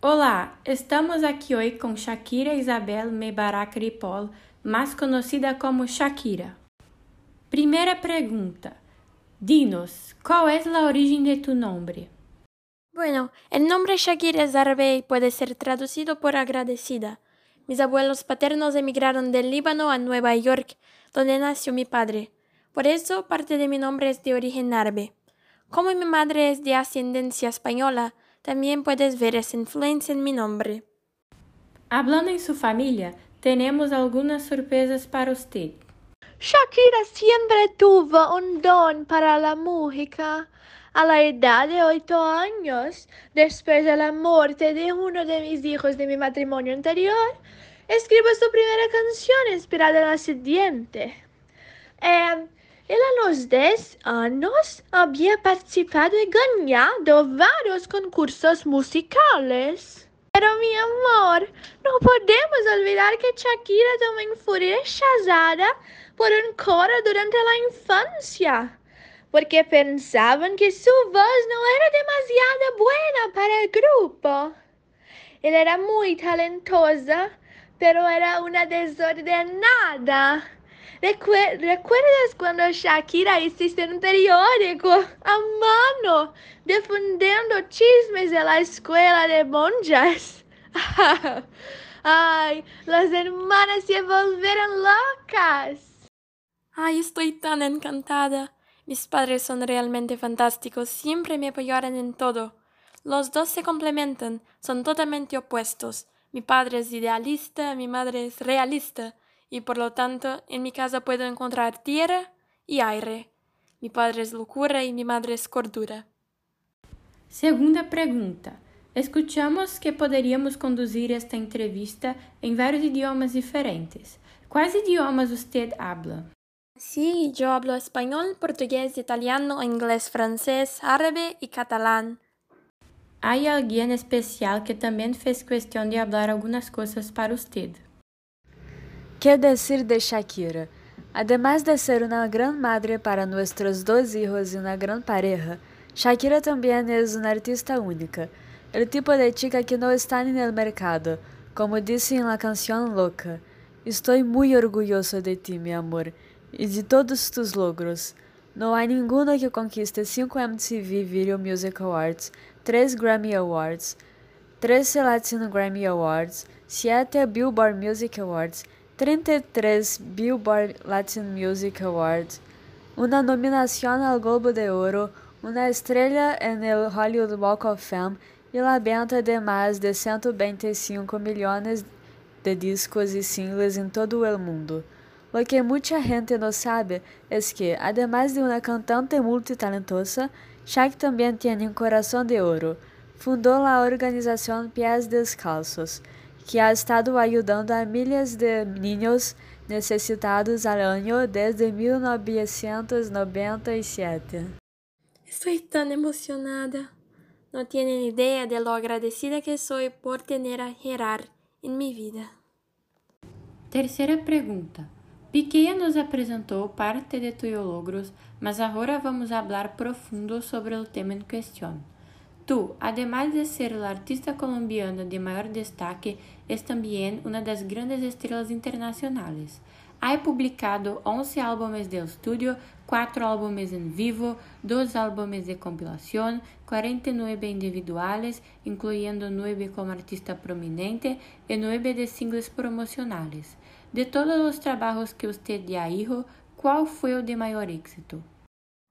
Olá, estamos aqui hoje com Shakira Isabel Mebarak Ripoll, mais conhecida como Shakira. Primeira pergunta. Dinos, ¿cuál es la origen de tu nombre? Bueno, el nombre Shakira es árabe y puede ser traducido por agradecida. Mis abuelos paternos emigraron del Líbano a Nueva York, donde nació mi padre. Por eso parte de mi nombre es de origen árabe. Como mi madre es de ascendencia española, también puedes ver esa influencia en mi nombre. Hablando en su familia, tenemos algunas sorpresas para usted. Shakira siempre tuvo un don para la música. A la edad de ocho años, después de la muerte de uno de mis hijos de mi matrimonio anterior, escribió su primera canción inspirada en la siguiente. Eh, él a los 10 años había participado y ganado varios concursos musicales. Pero mi amor, no podemos olvidar que Shakira también fue rechazada por un coro durante la infancia, porque pensaban que su voz no era demasiado buena para el grupo. Él era muy talentosa, pero era una desordenada. ¿Recuerdas cuando Shakira hiciste un periódico a mano defendiendo chismes de la escuela de monjas? Ay, las hermanas se volvieron locas. Ay, estoy tan encantada. Mis padres son realmente fantásticos, siempre me apoyaron en todo. Los dos se complementan, son totalmente opuestos. Mi padre es idealista, mi madre es realista y por lo tanto en mi casa puedo encontrar tierra y aire. Mi padre es locura y mi madre es cordura. Segunda pregunta. Escuchamos que poderíamos conduzir esta entrevista en varios idiomas diferentes. ¿Cuáles idiomas usted habla? Sí, yo hablo español, portugués, italiano, inglés, francés, árabe y catalán. ¿Hay alguien especial que también fez cuestión de hablar algunas cosas para usted? ¿Qué decir de Shakira? Además de ser una gran madre para nuestros dos hijos y una gran pareja, Shakira también es una artista única, el tipo de chica que no está el mercado, como dice en la canción Loca. Estoy muy orgulloso de ti, mi amor, y de todos tus logros. No hay ninguno que conquiste 5 MTV Video Music Awards, 3 Grammy Awards, 13 Latin Grammy Awards, 7 Billboard Music Awards 33 Billboard Latin Music Awards, una nominación al Globo de Oro, una estrella en el Hollywood Walk of Fame y la venta de más de 125 millones de discos y singles en todo el mundo. Lo que mucha gente no sabe es que, además de una cantante multitalentosa, Shaq también tiene un corazón de oro. Fundó la organización Pies Descalzos, que ha estado ayudando a miles de niños necesitados al año desde 1997. Estoy tan emocionada. No tienen idea de lo agradecida que soy por tener a Gerard en mi vida. Terceira pergunta. Piqueia nos apresentou parte de tus logros, mas agora vamos falar profundo sobre o tema em questão. Tú, además de ser la artista colombiana de mayor destaque, es también una de las grandes estrellas internacionales. Ha publicado 11 álbumes de estudio, 4 álbumes en vivo, 2 álbumes de compilación, 49 individuales, incluyendo 9 como artista prominente y 9 de singles promocionales. De todos los trabajos que usted ya hizo, ¿cuál fue el de mayor éxito?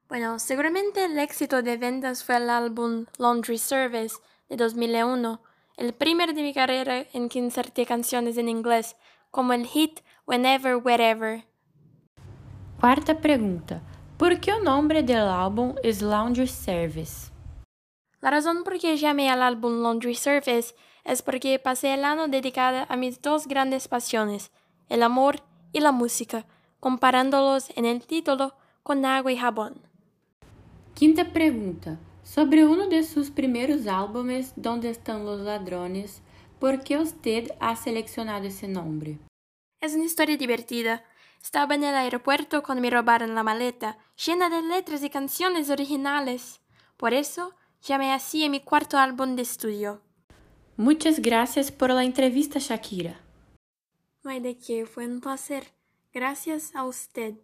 Bueno, seguramente el éxito de ventas fue el álbum Laundry Service de 2001, el primer de mi carrera en que inserté canciones en inglés, como el hit Whenever, Wherever. Cuarta pregunta. ¿Por qué el nombre del álbum es Laundry Service? La razón por que llamé al álbum Laundry Service es porque pasé el año dedicada a mis dos grandes pasiones, el amor y la música, comparándolos en el título con agua y jabón. Quinta pergunta. Sobre uno de sus primeros álbumes, Donde están los ladrones, ¿por qué usted ha seleccionado ese nombre? Es una historia divertida. Estaba en el aeropuerto cuando me robaron la maleta, llena de letras y canciones originales. Por eso llamé así a mi cuarto álbum de estudio. Muchas gracias por la entrevista, Shakira. No hay de qué, fue un placer. Gracias a usted.